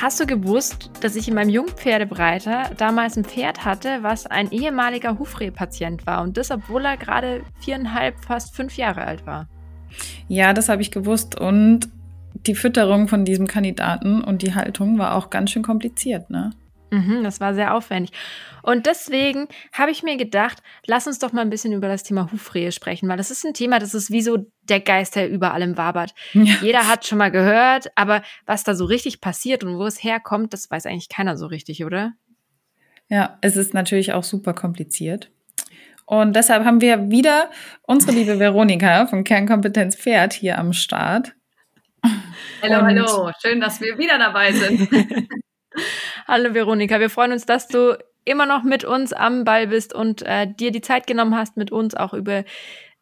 Hast du gewusst, dass ich in meinem Jungpferdebreiter damals ein Pferd hatte, was ein ehemaliger Hufreh-Patient war und das, obwohl er gerade viereinhalb, fast fünf Jahre alt war? Ja, das habe ich gewusst und die Fütterung von diesem Kandidaten und die Haltung war auch ganz schön kompliziert, ne? Mhm, das war sehr aufwendig. Und deswegen habe ich mir gedacht, lass uns doch mal ein bisschen über das Thema Hufrehe sprechen, weil das ist ein Thema, das ist wie so der Geist, der über allem wabert. Ja. Jeder hat schon mal gehört, aber was da so richtig passiert und wo es herkommt, das weiß eigentlich keiner so richtig, oder? Ja, es ist natürlich auch super kompliziert. Und deshalb haben wir wieder unsere liebe Veronika von Kernkompetenz Pferd hier am Start. Hallo, hallo. Schön, dass wir wieder dabei sind. Hallo Veronika, wir freuen uns, dass du immer noch mit uns am Ball bist und äh, dir die Zeit genommen hast, mit uns auch über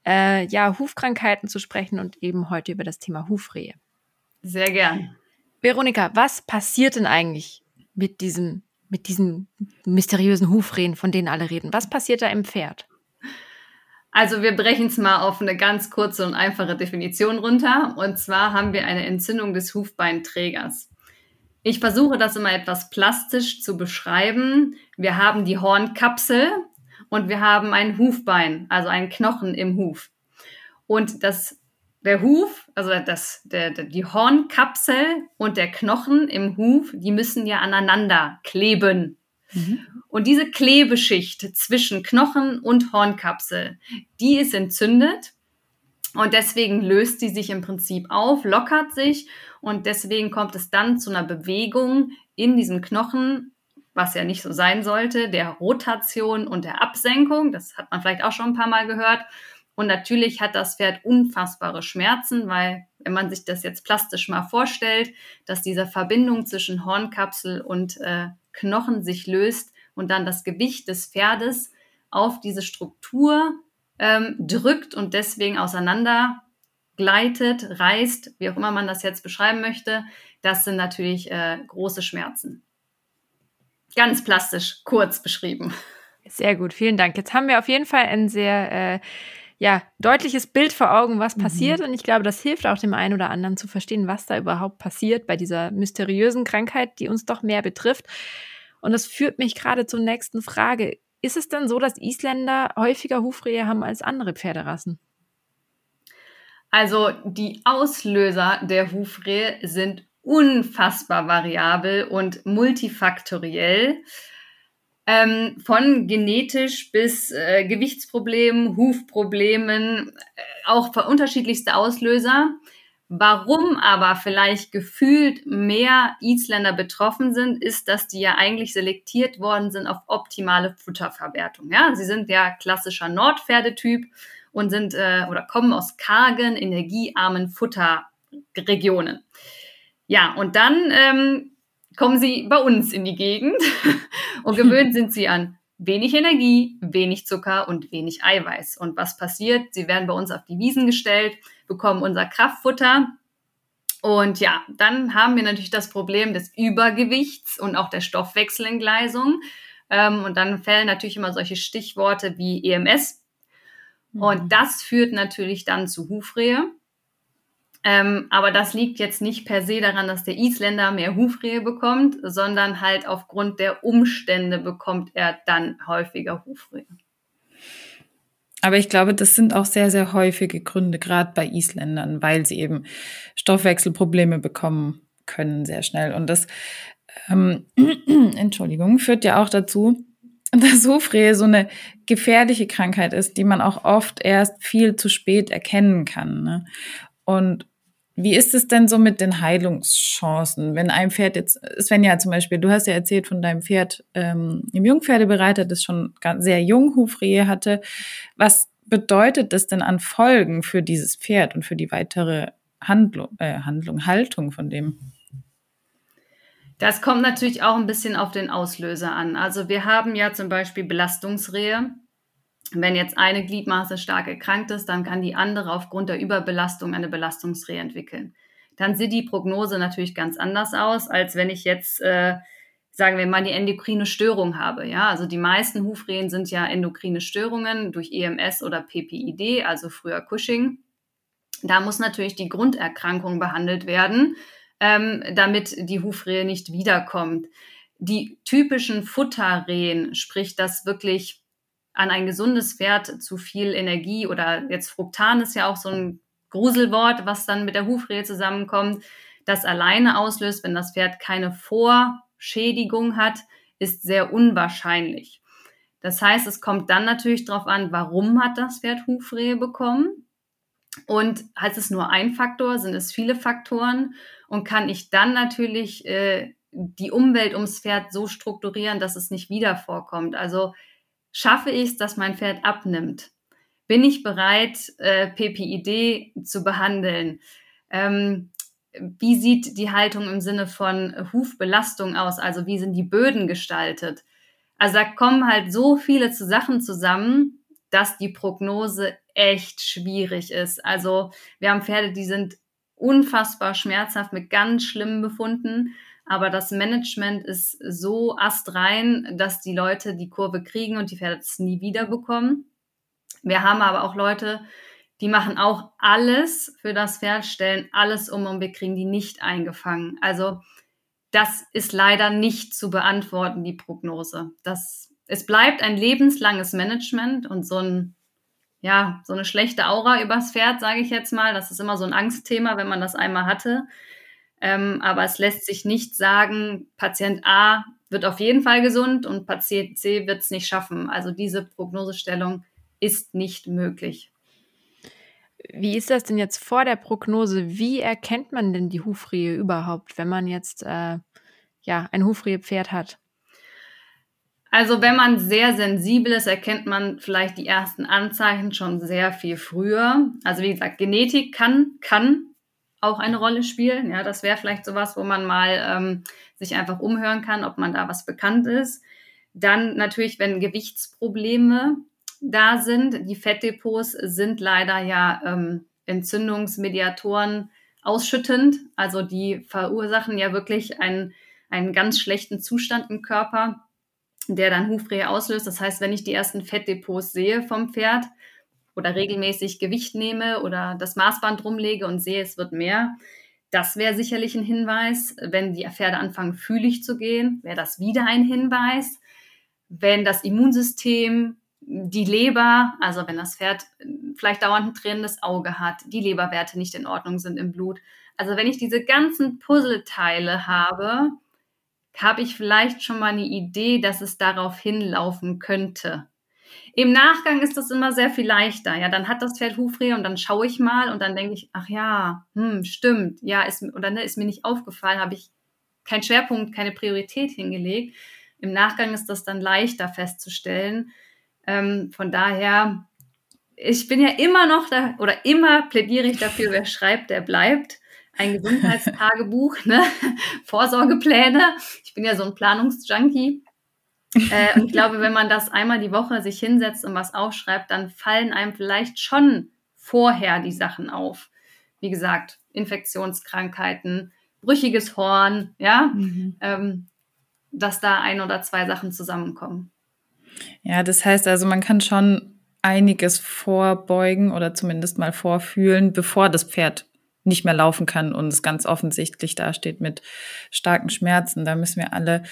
äh, ja, Hufkrankheiten zu sprechen und eben heute über das Thema Hufrehe. Sehr gern. Veronika, was passiert denn eigentlich mit diesem, mit diesen mysteriösen Hufrehen, von denen alle reden? Was passiert da im Pferd? Also wir brechen es mal auf eine ganz kurze und einfache Definition runter. Und zwar haben wir eine Entzündung des Hufbeinträgers. Ich versuche das immer etwas plastisch zu beschreiben. Wir haben die Hornkapsel und wir haben ein Hufbein, also einen Knochen im Huf. Und das, der Huf, also das, der, die Hornkapsel und der Knochen im Huf, die müssen ja aneinander kleben. Mhm. Und diese Klebeschicht zwischen Knochen und Hornkapsel, die ist entzündet und deswegen löst sie sich im Prinzip auf, lockert sich und deswegen kommt es dann zu einer Bewegung in diesem Knochen, was ja nicht so sein sollte, der Rotation und der Absenkung. Das hat man vielleicht auch schon ein paar Mal gehört. Und natürlich hat das Pferd unfassbare Schmerzen, weil wenn man sich das jetzt plastisch mal vorstellt, dass diese Verbindung zwischen Hornkapsel und äh, Knochen sich löst und dann das Gewicht des Pferdes auf diese Struktur ähm, drückt und deswegen auseinander gleitet, reißt, wie auch immer man das jetzt beschreiben möchte, das sind natürlich äh, große Schmerzen. Ganz plastisch, kurz beschrieben. Sehr gut, vielen Dank. Jetzt haben wir auf jeden Fall ein sehr äh, ja, deutliches Bild vor Augen, was mhm. passiert. Und ich glaube, das hilft auch dem einen oder anderen zu verstehen, was da überhaupt passiert bei dieser mysteriösen Krankheit, die uns doch mehr betrifft. Und das führt mich gerade zur nächsten Frage. Ist es denn so, dass Isländer häufiger Hufrehe haben als andere Pferderassen? Also die Auslöser der Hufrehe sind unfassbar variabel und multifaktoriell. Ähm, von genetisch bis äh, Gewichtsproblemen, Hufproblemen, äh, auch unterschiedlichste Auslöser. Warum aber vielleicht gefühlt mehr Isländer betroffen sind, ist, dass die ja eigentlich selektiert worden sind auf optimale Futterverwertung. Ja, sie sind ja klassischer Nordpferdetyp und sind äh, oder kommen aus kargen, energiearmen Futterregionen. Ja, und dann ähm, kommen sie bei uns in die Gegend und gewöhnt sind sie an wenig Energie, wenig Zucker und wenig Eiweiß. Und was passiert? Sie werden bei uns auf die Wiesen gestellt bekommen unser Kraftfutter. Und ja, dann haben wir natürlich das Problem des Übergewichts und auch der Stoffwechselentgleisung. Ähm, und dann fällen natürlich immer solche Stichworte wie EMS. Mhm. Und das führt natürlich dann zu Hufrehe. Ähm, aber das liegt jetzt nicht per se daran, dass der Isländer mehr Hufrehe bekommt, sondern halt aufgrund der Umstände bekommt er dann häufiger Hufrehe. Aber ich glaube, das sind auch sehr, sehr häufige Gründe, gerade bei Isländern, weil sie eben Stoffwechselprobleme bekommen können sehr schnell. Und das, ähm, Entschuldigung, führt ja auch dazu, dass Hufrehe so eine gefährliche Krankheit ist, die man auch oft erst viel zu spät erkennen kann. Ne? Und wie ist es denn so mit den Heilungschancen, wenn ein Pferd jetzt, Svenja zum Beispiel, du hast ja erzählt von deinem Pferd ähm, im Jungpferdebereiter, das schon sehr jung Hufrehe hatte. Was bedeutet das denn an Folgen für dieses Pferd und für die weitere Handlung, äh, Handlung, Haltung von dem? Das kommt natürlich auch ein bisschen auf den Auslöser an. Also wir haben ja zum Beispiel Belastungsrehe, Wenn jetzt eine Gliedmaße stark erkrankt ist, dann kann die andere aufgrund der Überbelastung eine Belastungsrehe entwickeln. Dann sieht die Prognose natürlich ganz anders aus, als wenn ich jetzt, äh, sagen wir mal, die endokrine Störung habe. Ja, also die meisten Hufrehen sind ja endokrine Störungen durch EMS oder PPID, also früher Cushing. Da muss natürlich die Grunderkrankung behandelt werden, ähm, damit die Hufrehe nicht wiederkommt. Die typischen Futterrehen, sprich, dass wirklich an ein gesundes Pferd zu viel Energie oder jetzt Fruktan ist ja auch so ein Gruselwort, was dann mit der Hufrehe zusammenkommt, das alleine auslöst, wenn das Pferd keine Vorschädigung hat, ist sehr unwahrscheinlich. Das heißt, es kommt dann natürlich darauf an, warum hat das Pferd Hufrehe bekommen? Und heißt es nur ein Faktor, sind es viele Faktoren? Und kann ich dann natürlich äh, die Umwelt ums Pferd so strukturieren, dass es nicht wieder vorkommt? Also schaffe ich es, dass mein Pferd abnimmt? Bin ich bereit, äh, PPID zu behandeln? Ähm, wie sieht die Haltung im Sinne von Hufbelastung aus? Also wie sind die Böden gestaltet? Also da kommen halt so viele Sachen zusammen, dass die Prognose echt schwierig ist. Also wir haben Pferde, die sind unfassbar schmerzhaft mit ganz schlimmen Befunden. Aber das Management ist so astrein, dass die Leute die Kurve kriegen und die Pferde es nie wieder bekommen. Wir haben aber auch Leute, die machen auch alles für das Pferd, stellen alles um und wir kriegen die nicht eingefangen. Also das ist leider nicht zu beantworten, die Prognose. Das, es bleibt ein lebenslanges Management und so ein ja, so eine schlechte Aura übers Pferd, sage ich jetzt mal. Das ist immer so ein Angstthema, wenn man das einmal hatte. Ähm, aber es lässt sich nicht sagen, Patient A wird auf jeden Fall gesund und Patient C wird es nicht schaffen. Also diese Prognosestellung ist nicht möglich. Wie ist das denn jetzt vor der Prognose? Wie erkennt man denn die Hufrehe überhaupt, wenn man jetzt äh, ja ein Hufrehe-Pferd hat? Also wenn man sehr sensibel ist, erkennt man vielleicht die ersten Anzeichen schon sehr viel früher. Also wie gesagt, Genetik kann, kann auch eine Rolle spielen. Ja, das wäre vielleicht sowas, wo man mal ähm, sich einfach umhören kann, ob man da was bekannt ist. Dann natürlich, wenn Gewichtsprobleme da sind. Die Fettdepots sind leider ja ähm, Entzündungsmediatoren ausschüttend. Also die verursachen ja wirklich einen, einen ganz schlechten Zustand im Körper der dann Hufrehe auslöst. Das heißt, wenn ich die ersten Fettdepots sehe vom Pferd oder regelmäßig Gewicht nehme oder das Maßband rumlege und sehe, es wird mehr, das wäre sicherlich ein Hinweis. Wenn die Pferde anfangen, fühlig zu gehen, wäre das wieder ein Hinweis. Wenn das Immunsystem, die Leber, also wenn das Pferd vielleicht dauernd ein tränendes Auge hat, die Leberwerte nicht in Ordnung sind im Blut. Also wenn ich diese ganzen Puzzleteile habe, habe ich vielleicht schon mal eine Idee, dass es darauf hinlaufen könnte. Im Nachgang ist das immer sehr viel leichter. Ja, dann hat das Pferd Hufrehe und dann schaue ich mal und dann denke ich, ach ja, hm, stimmt, ja, ist, oder ne, ist mir nicht aufgefallen, habe ich keinen Schwerpunkt, keine Priorität hingelegt. Im Nachgang ist das dann leichter festzustellen. Ähm, von daher, ich bin ja immer noch da, oder immer plädiere ich dafür, wer schreibt, der bleibt ein Gesundheitstagebuch, ne? Vorsorgepläne. Ich bin ja so ein Planungsjunkie. Äh, und ich glaube, wenn man das einmal die Woche sich hinsetzt und was aufschreibt, dann fallen einem vielleicht schon vorher die Sachen auf. Wie gesagt, Infektionskrankheiten, brüchiges Horn, ja, mhm. ähm, dass da ein oder zwei Sachen zusammenkommen. Ja, das heißt also, man kann schon einiges vorbeugen oder zumindest mal vorfühlen, bevor das Pferd nicht mehr laufen kann und es ganz offensichtlich dasteht mit starken Schmerzen. Da müssen wir alle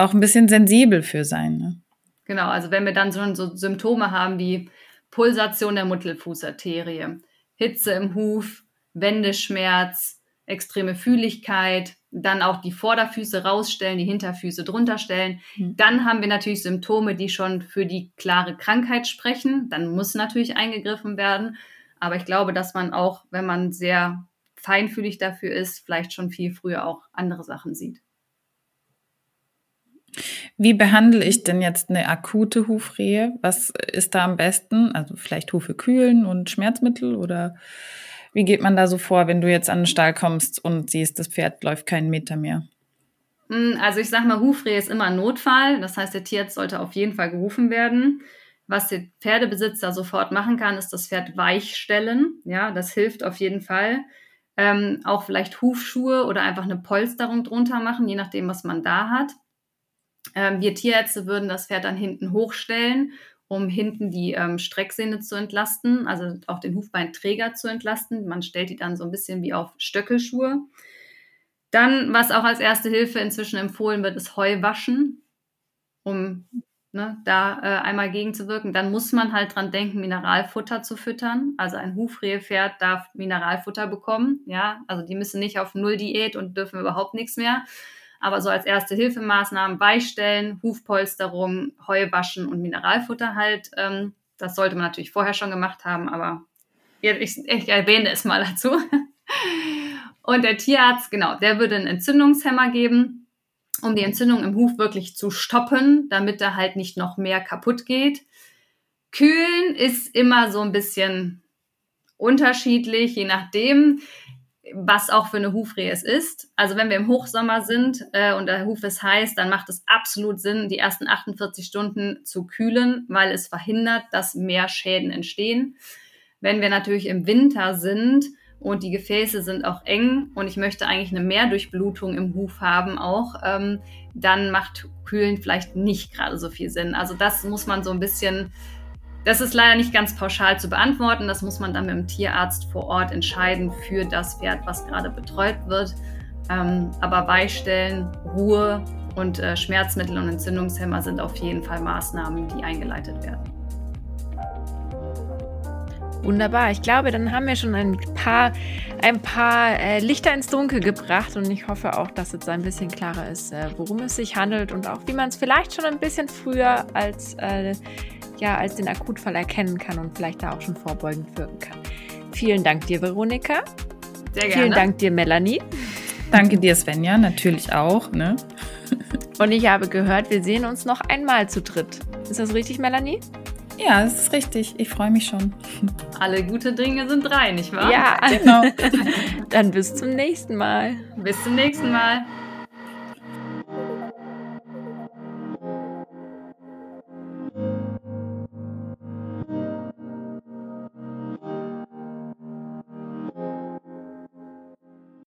auch ein bisschen sensibel für sein. Ne? Genau, also wenn wir dann so, so Symptome haben wie Pulsation der Mittelfußarterie, Hitze im Huf, Wendeschmerz, extreme Fühligkeit, dann auch die Vorderfüße rausstellen, die Hinterfüße drunter stellen. Mhm. Dann haben wir natürlich Symptome, die schon für die klare Krankheit sprechen. Dann muss natürlich eingegriffen werden. Aber ich glaube, dass man auch, wenn man sehr feinfühlig dafür ist, vielleicht schon viel früher auch andere Sachen sieht. Wie behandle ich denn jetzt eine akute Hufrehe? Was ist da am besten? Also vielleicht Hufe kühlen und Schmerzmittel oder wie geht man da so vor, wenn du jetzt an den Stall kommst und siehst, das Pferd läuft keinen Meter mehr? Hm, also ich sag mal, Hufrehe ist immer ein Notfall. Das heißt, der Tierarzt sollte auf jeden Fall gerufen werden. Was der Pferdebesitzer sofort machen kann, ist das Pferd weichstellen. Ja, das hilft auf jeden Fall. Ähm, auch vielleicht Hufschuhe oder einfach eine Polsterung drunter machen, je nachdem, was man da hat. Ähm, wir Tierärzte würden das Pferd dann hinten hochstellen, um hinten die ähm, Strecksehne zu entlasten, also auch den Hufbeinträger zu entlasten. Man stellt die dann so ein bisschen wie auf Stöckelschuhe. Dann, was auch als erste Hilfe inzwischen empfohlen wird, ist Heu waschen, um ne, da äh, einmal gegenzuwirken. Dann muss man halt dran denken, Mineralfutter zu füttern. Also ein Hufrehpferd darf Mineralfutter bekommen. Ja, also die müssen nicht auf Null-Diät und dürfen überhaupt nichts mehr. Aber so als erste Hilfemaßnahmen Beistellen, Hufpolsterung, Heu waschen und Mineralfutter halt. Ähm, das sollte man natürlich vorher schon gemacht haben, aber ich, ich erwähne es mal dazu. Und der Tierarzt, genau, der würde einen Entzündungshemmer geben, um die Entzündung im Huf wirklich zu stoppen, damit er halt nicht noch mehr kaputt geht. Kühlen ist immer so ein bisschen unterschiedlich, je nachdem, was auch für eine Hufrehe es ist. Also wenn wir im Hochsommer sind äh, und der Huf ist heiß, dann macht es absolut Sinn, die ersten 48 Stunden zu kühlen, weil es verhindert, dass mehr Schäden entstehen. Wenn wir natürlich im Winter sind und die Gefäße sind auch eng und ich möchte eigentlich eine Mehrdurchblutung im Huf haben auch, ähm, dann macht Kühlen vielleicht nicht gerade so viel Sinn. Also das muss man so ein bisschen, das ist leider nicht ganz pauschal zu beantworten. Das muss man dann mit dem Tierarzt vor Ort entscheiden für das Pferd, was gerade betreut wird. Ähm, aber Beistellen, Ruhe und äh, Schmerzmittel und Entzündungshemmer sind auf jeden Fall Maßnahmen, die eingeleitet werden. Wunderbar. Ich glaube, dann haben wir schon ein paar, ein paar äh, Lichter ins Dunkel gebracht und ich hoffe auch, dass jetzt ein bisschen klarer ist, äh, worum es sich handelt und auch wie man es vielleicht schon ein bisschen früher als, äh, ja, als den Akutfall erkennen kann und vielleicht da auch schon vorbeugend wirken kann. Vielen Dank dir, Veronika. Sehr gerne. Vielen Dank dir, Melanie. Danke dir, Svenja, natürlich auch. Ne? Und ich habe gehört, wir sehen uns noch einmal zu dritt. Ist das richtig, Melanie? Ja, das ist richtig. Ich freue mich schon. Alle gute Dinge sind drei, nicht wahr? Ja, genau. Dann bis zum nächsten Mal. Bis zum nächsten Mal.